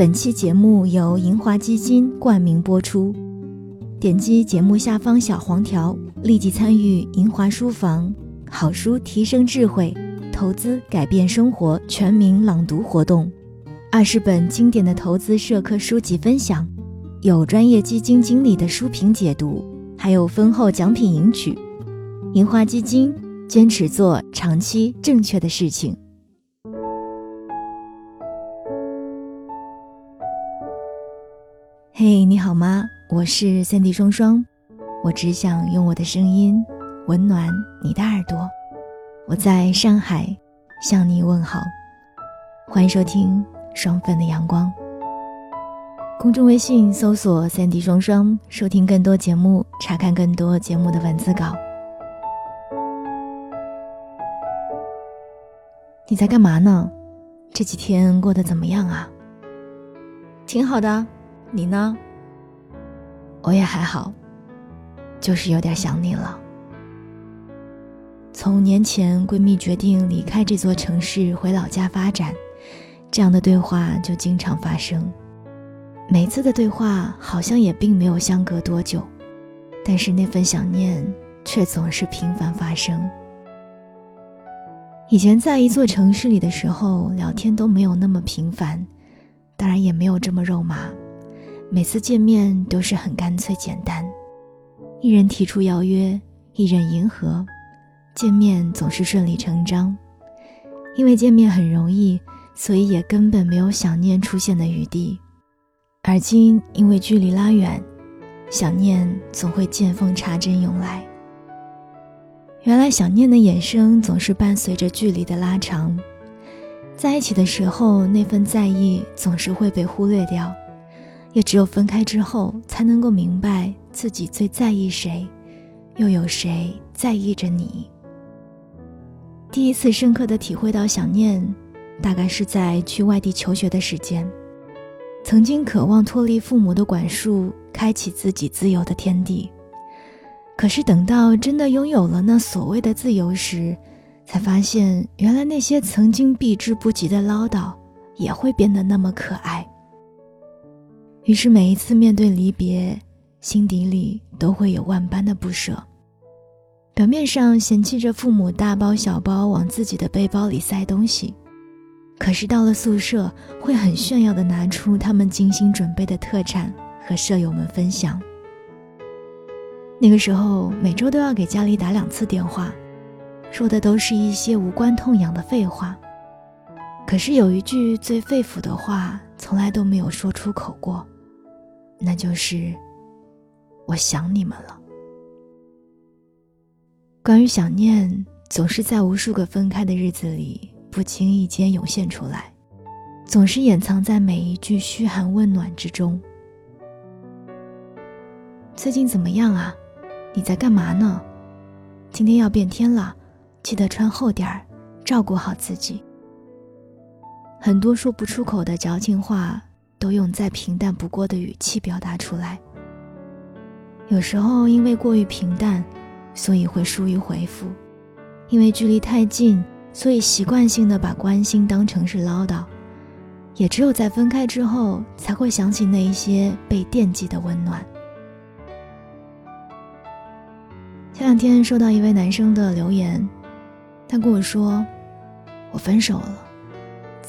本期节目由银华基金冠名播出。点击节目下方小黄条，立即参与银华书房好书提升智慧、投资改变生活全民朗读活动。二十本经典的投资社科书籍分享，有专业基金经理的书评解读，还有丰厚奖品赢取。银华基金坚持做长期正确的事情。嘿，你好吗？我是三 D 双双，我只想用我的声音温暖你的耳朵。我在上海向你问好，欢迎收听双份的阳光。公众微信搜索“三 D 双双”，收听更多节目，查看更多节目的文字稿。你在干嘛呢？这几天过得怎么样啊？挺好的。你呢？我也还好，就是有点想你了。从年前闺蜜决定离开这座城市回老家发展，这样的对话就经常发生。每次的对话好像也并没有相隔多久，但是那份想念却总是频繁发生。以前在一座城市里的时候，聊天都没有那么频繁，当然也没有这么肉麻。每次见面都是很干脆简单，一人提出邀约，一人迎合，见面总是顺理成章。因为见面很容易，所以也根本没有想念出现的余地。而今因为距离拉远，想念总会见缝插针涌来。原来想念的衍生总是伴随着距离的拉长，在一起的时候那份在意总是会被忽略掉。也只有分开之后，才能够明白自己最在意谁，又有谁在意着你。第一次深刻的体会到想念，大概是在去外地求学的时间。曾经渴望脱离父母的管束，开启自己自由的天地。可是等到真的拥有了那所谓的自由时，才发现原来那些曾经避之不及的唠叨，也会变得那么可爱。于是每一次面对离别，心底里都会有万般的不舍。表面上嫌弃着父母大包小包往自己的背包里塞东西，可是到了宿舍，会很炫耀的拿出他们精心准备的特产和舍友们分享。那个时候每周都要给家里打两次电话，说的都是一些无关痛痒的废话。可是有一句最肺腑的话，从来都没有说出口过，那就是“我想你们了”。关于想念，总是在无数个分开的日子里不经意间涌现出来，总是掩藏在每一句嘘寒问暖之中。最近怎么样啊？你在干嘛呢？今天要变天了，记得穿厚点儿，照顾好自己。很多说不出口的矫情话，都用再平淡不过的语气表达出来。有时候因为过于平淡，所以会疏于回复；因为距离太近，所以习惯性的把关心当成是唠叨。也只有在分开之后，才会想起那一些被惦记的温暖。前两天收到一位男生的留言，他跟我说：“我分手了。”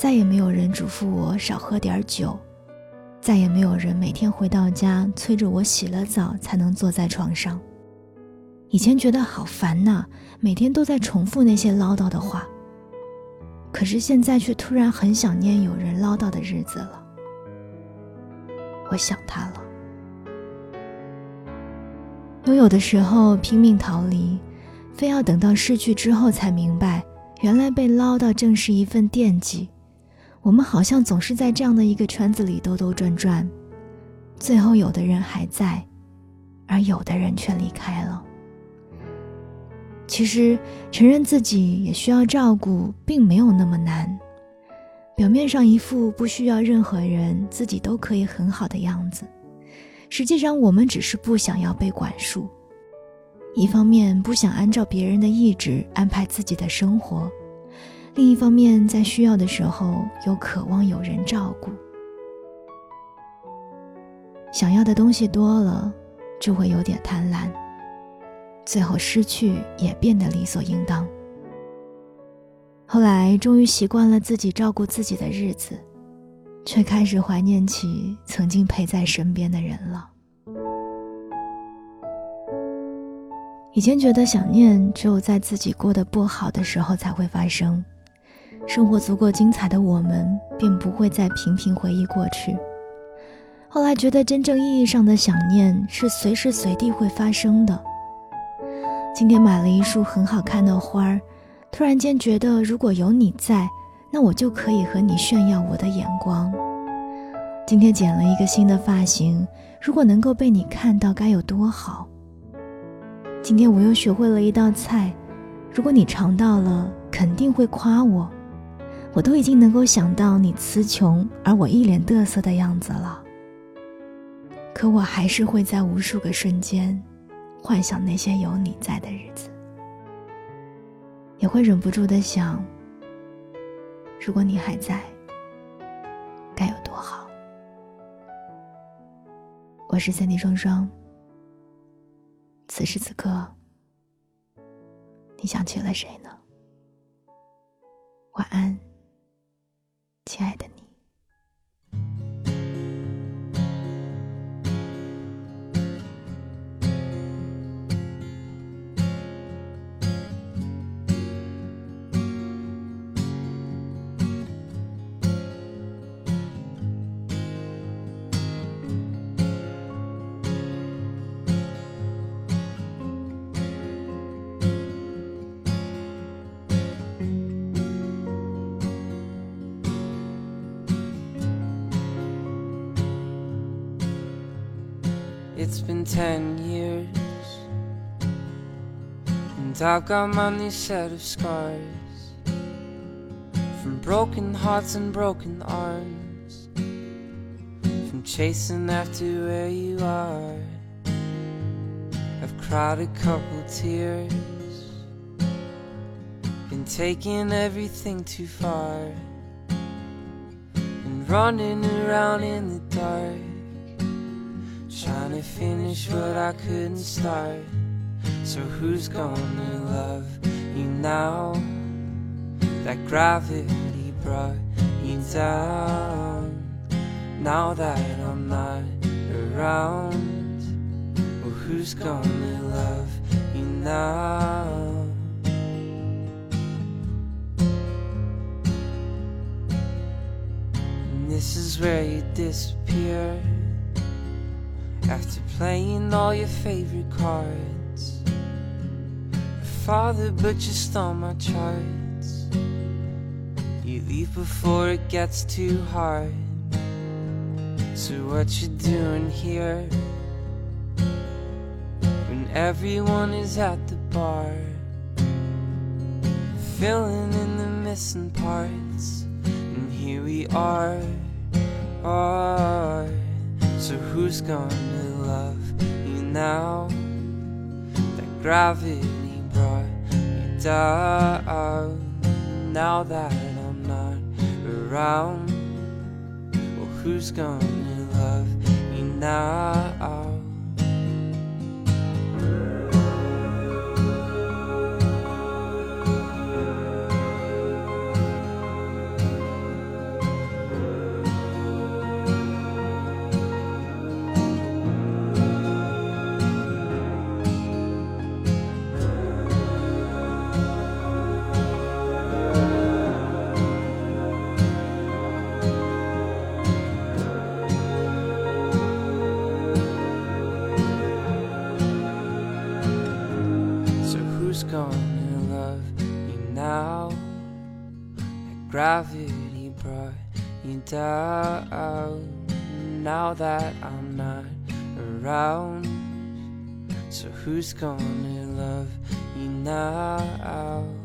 再也没有人嘱咐我少喝点酒，再也没有人每天回到家催着我洗了澡才能坐在床上。以前觉得好烦呐，每天都在重复那些唠叨的话。可是现在却突然很想念有人唠叨的日子了。我想他了。拥有的时候拼命逃离，非要等到失去之后才明白，原来被唠叨正是一份惦记。我们好像总是在这样的一个圈子里兜兜转转，最后有的人还在，而有的人却离开了。其实承认自己也需要照顾，并没有那么难。表面上一副不需要任何人，自己都可以很好的样子，实际上我们只是不想要被管束。一方面不想按照别人的意志安排自己的生活。另一方面，在需要的时候又渴望有人照顾。想要的东西多了，就会有点贪婪，最后失去也变得理所应当。后来终于习惯了自己照顾自己的日子，却开始怀念起曾经陪在身边的人了。以前觉得想念只有在自己过得不好的时候才会发生，生活足够精彩的我们便不会再频频回忆过去。后来觉得真正意义上的想念是随时随地会发生的。今天买了一束很好看的花儿。突然间觉得，如果有你在，那我就可以和你炫耀我的眼光。今天剪了一个新的发型，如果能够被你看到，该有多好。今天我又学会了一道菜，如果你尝到了，肯定会夸我。我都已经能够想到你词穷而我一脸得瑟的样子了。可我还是会在无数个瞬间，幻想那些有你在的日子。也会忍不住的想，如果你还在，该有多好。我是三 D 双双，此时此刻，你想起了谁呢？晚安，It's been ten years, and I've got my new set of scars from broken hearts and broken arms, from chasing after where you are. I've cried a couple tears, been taking everything too far, and running around in the dark Trying to finish what I couldn't start. So who's gonna love you now? That gravity brought you down. Now that I'm not around, well, who's gonna love you now? This is where you disappear after playing all your favorite cards. Father, but you stole my charts. You leave before it gets too hard. So, what you doing here? When everyone is at the bar, filling in the missing parts, and here we are. are so who's gonna love you now? That gravity brought you down. Now that I'm not around, well, who's gonna love you now? Gravity brought you down. Now that I'm not around, so who's gonna love you now?